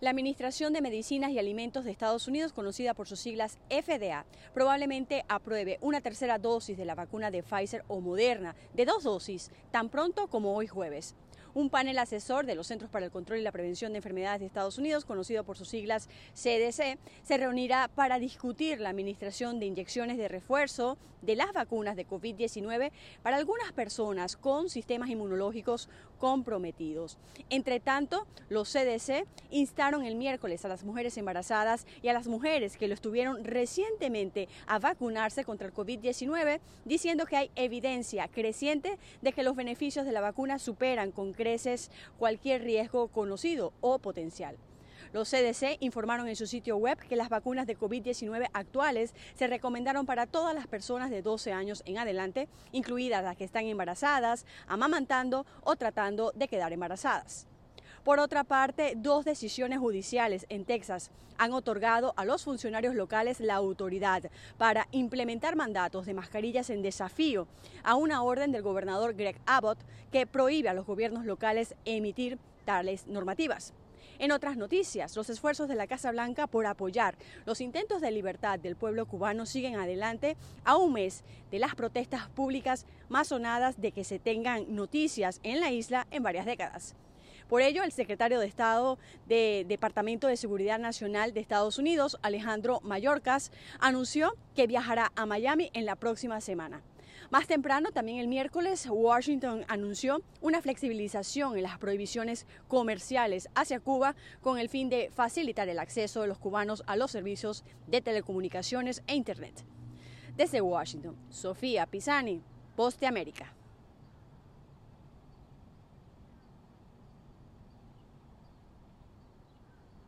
La Administración de Medicinas y Alimentos de Estados Unidos, conocida por sus siglas FDA, probablemente apruebe una tercera dosis de la vacuna de Pfizer o Moderna de dos dosis tan pronto como hoy jueves. Un panel asesor de los Centros para el Control y la Prevención de Enfermedades de Estados Unidos, conocido por sus siglas CDC, se reunirá para discutir la administración de inyecciones de refuerzo de las vacunas de COVID-19 para algunas personas con sistemas inmunológicos comprometidos. Entre tanto, los CDC instaron el miércoles a las mujeres embarazadas y a las mujeres que lo estuvieron recientemente a vacunarse contra el COVID-19, diciendo que hay evidencia creciente de que los beneficios de la vacuna superan con cualquier riesgo conocido o potencial. Los CDC informaron en su sitio web que las vacunas de COVID-19 actuales se recomendaron para todas las personas de 12 años en adelante, incluidas las que están embarazadas, amamantando o tratando de quedar embarazadas. Por otra parte, dos decisiones judiciales en Texas han otorgado a los funcionarios locales la autoridad para implementar mandatos de mascarillas en desafío a una orden del gobernador Greg Abbott que prohíbe a los gobiernos locales emitir tales normativas. En otras noticias, los esfuerzos de la Casa Blanca por apoyar los intentos de libertad del pueblo cubano siguen adelante a un mes de las protestas públicas más sonadas de que se tengan noticias en la isla en varias décadas. Por ello, el secretario de Estado del Departamento de Seguridad Nacional de Estados Unidos, Alejandro Mayorkas, anunció que viajará a Miami en la próxima semana. Más temprano, también el miércoles, Washington anunció una flexibilización en las prohibiciones comerciales hacia Cuba con el fin de facilitar el acceso de los cubanos a los servicios de telecomunicaciones e Internet. Desde Washington, Sofía Pisani, Poste América.